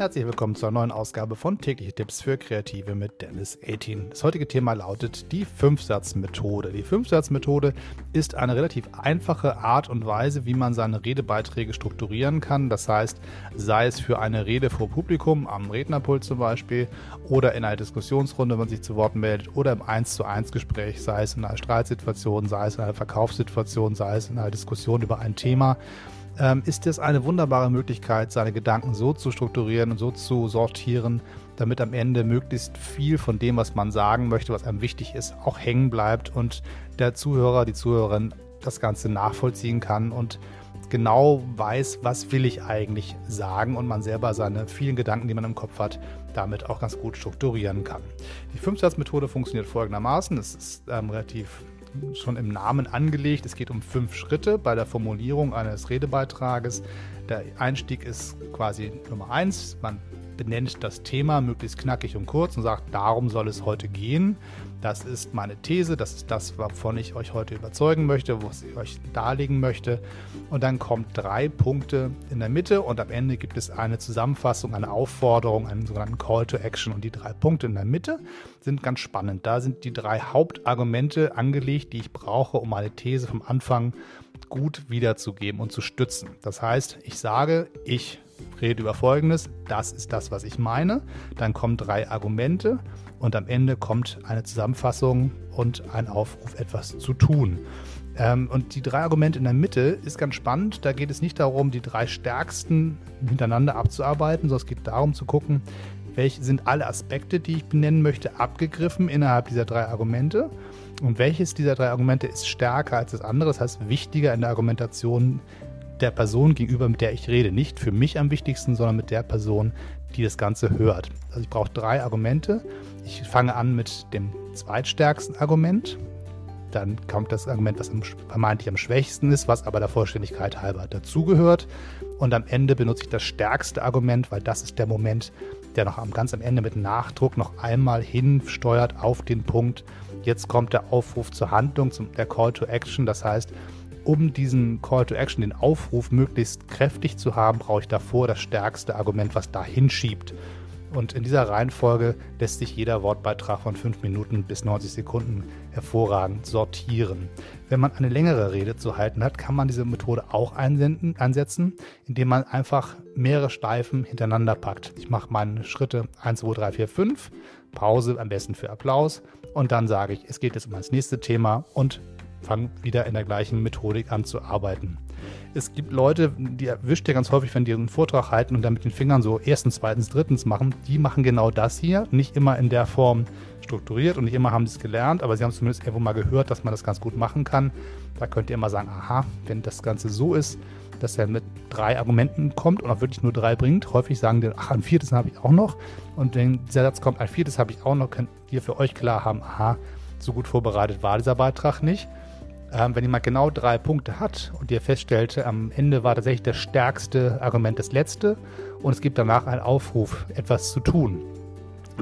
Herzlich willkommen zur neuen Ausgabe von Tägliche Tipps für Kreative mit Dennis 18. Das heutige Thema lautet die Fünfsatzmethode. Die Fünfsatzmethode ist eine relativ einfache Art und Weise, wie man seine Redebeiträge strukturieren kann. Das heißt, sei es für eine Rede vor Publikum, am Rednerpult zum Beispiel, oder in einer Diskussionsrunde, wenn man sich zu Wort meldet, oder im 1 zu 1 Gespräch, sei es in einer Streitsituation, sei es in einer Verkaufssituation, sei es in einer Diskussion über ein Thema ähm, ist es eine wunderbare Möglichkeit, seine Gedanken so zu strukturieren und so zu sortieren, damit am Ende möglichst viel von dem, was man sagen möchte, was einem wichtig ist, auch hängen bleibt und der Zuhörer, die Zuhörerin das Ganze nachvollziehen kann und genau weiß, was will ich eigentlich sagen und man selber seine vielen Gedanken, die man im Kopf hat, damit auch ganz gut strukturieren kann. Die Fünfsatzmethode funktioniert folgendermaßen. Es ist ähm, relativ schon im Namen angelegt. Es geht um fünf Schritte bei der Formulierung eines Redebeitrages. Der Einstieg ist quasi Nummer eins. Man benennt das Thema möglichst knackig und kurz und sagt, darum soll es heute gehen. Das ist meine These, das ist das, wovon ich euch heute überzeugen möchte, was ich euch darlegen möchte. Und dann kommt drei Punkte in der Mitte und am Ende gibt es eine Zusammenfassung, eine Aufforderung, einen sogenannten Call to Action. Und die drei Punkte in der Mitte sind ganz spannend. Da sind die drei Hauptargumente angelegt, die ich brauche, um meine These vom Anfang gut wiederzugeben und zu stützen. Das heißt, ich sage, ich rede über Folgendes, das ist das, was ich meine. Dann kommen drei Argumente und am Ende kommt eine Zusammenfassung und ein Aufruf, etwas zu tun. Ähm, und die drei Argumente in der Mitte ist ganz spannend. Da geht es nicht darum, die drei stärksten hintereinander abzuarbeiten, sondern es geht darum zu gucken, welche sind alle Aspekte, die ich benennen möchte, abgegriffen innerhalb dieser drei Argumente. Und welches dieser drei Argumente ist stärker als das andere, das heißt wichtiger in der Argumentation der Person gegenüber, mit der ich rede. Nicht für mich am wichtigsten, sondern mit der Person, die das Ganze hört. Also ich brauche drei Argumente. Ich fange an mit dem zweitstärksten Argument. Dann kommt das Argument, was vermeintlich am schwächsten ist, was aber der Vollständigkeit halber dazugehört. Und am Ende benutze ich das stärkste Argument, weil das ist der Moment, der noch am, ganz am Ende mit Nachdruck noch einmal hinsteuert auf den Punkt. Jetzt kommt der Aufruf zur Handlung, zum, der Call to Action. Das heißt, um diesen Call to Action, den Aufruf möglichst kräftig zu haben, brauche ich davor das stärkste Argument, was da hinschiebt. Und in dieser Reihenfolge lässt sich jeder Wortbeitrag von 5 Minuten bis 90 Sekunden hervorragend sortieren. Wenn man eine längere Rede zu halten hat, kann man diese Methode auch einsenden, einsetzen, indem man einfach mehrere Steifen hintereinander packt. Ich mache meine Schritte 1, 2, 3, 4, 5, Pause am besten für Applaus und dann sage ich, es geht jetzt um das nächste Thema und fange wieder in der gleichen Methodik an zu arbeiten. Es gibt Leute, die erwischt ihr ganz häufig, wenn die einen Vortrag halten und dann mit den Fingern so erstens, zweitens, drittens machen. Die machen genau das hier, nicht immer in der Form strukturiert und nicht immer haben sie es gelernt, aber sie haben zumindest irgendwo mal gehört, dass man das ganz gut machen kann. Da könnt ihr immer sagen, aha, wenn das Ganze so ist, dass er mit drei Argumenten kommt und auch wirklich nur drei bringt. Häufig sagen die, ach, ein viertes habe ich auch noch. Und wenn dieser Satz kommt, ein viertes habe ich auch noch, könnt ihr für euch klar haben, aha, so gut vorbereitet war dieser Beitrag nicht. Ähm, wenn jemand genau drei Punkte hat und ihr feststellt, am Ende war tatsächlich das stärkste Argument das letzte und es gibt danach einen Aufruf, etwas zu tun.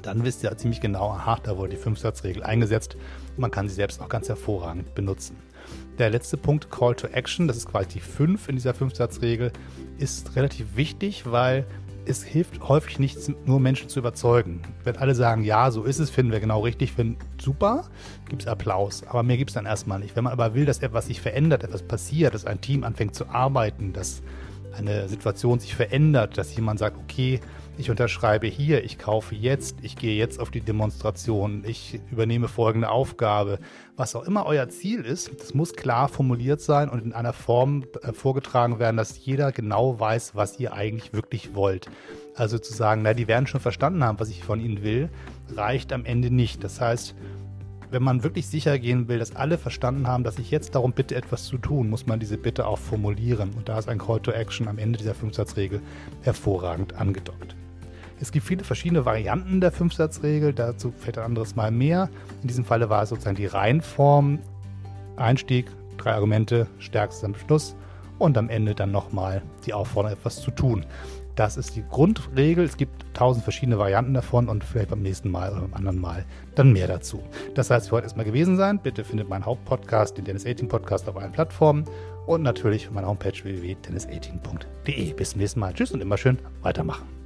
Dann wisst ihr ziemlich genau, aha, da wurde die Fünfsatzregel eingesetzt und man kann sie selbst auch ganz hervorragend benutzen. Der letzte Punkt, Call to Action, das ist quasi die 5 in dieser Fünfsatzregel, ist relativ wichtig, weil es hilft häufig nicht, nur Menschen zu überzeugen. Wenn alle sagen, ja, so ist es, finden wir genau richtig, finden super, gibt es Applaus. Aber mehr gibt es dann erstmal nicht. Wenn man aber will, dass etwas sich verändert, etwas passiert, dass ein Team anfängt zu arbeiten, dass eine Situation sich verändert, dass jemand sagt, okay, ich unterschreibe hier, ich kaufe jetzt, ich gehe jetzt auf die Demonstration, ich übernehme folgende Aufgabe. Was auch immer euer Ziel ist, das muss klar formuliert sein und in einer Form äh, vorgetragen werden, dass jeder genau weiß, was ihr eigentlich wirklich wollt. Also zu sagen, na, die werden schon verstanden haben, was ich von ihnen will, reicht am Ende nicht. Das heißt, wenn man wirklich sicher gehen will, dass alle verstanden haben, dass ich jetzt darum bitte, etwas zu tun, muss man diese Bitte auch formulieren. Und da ist ein Call to Action am Ende dieser Fünfsatzregel hervorragend angedockt. Es gibt viele verschiedene Varianten der Fünfsatzregel, dazu fällt ein anderes Mal mehr. In diesem Falle war es sozusagen die Reihenform, Einstieg, drei Argumente, stärkstes am Schluss und am Ende dann nochmal die Aufforderung, etwas zu tun. Das ist die Grundregel. Es gibt tausend verschiedene Varianten davon und vielleicht beim nächsten Mal oder beim anderen Mal dann mehr dazu. Das heißt, für heute erstmal gewesen sein. Bitte findet meinen Hauptpodcast, den Dennis 18 Podcast, auf allen Plattformen und natürlich auf meiner Homepage www.dennis18.de. Bis zum nächsten Mal. Tschüss und immer schön weitermachen.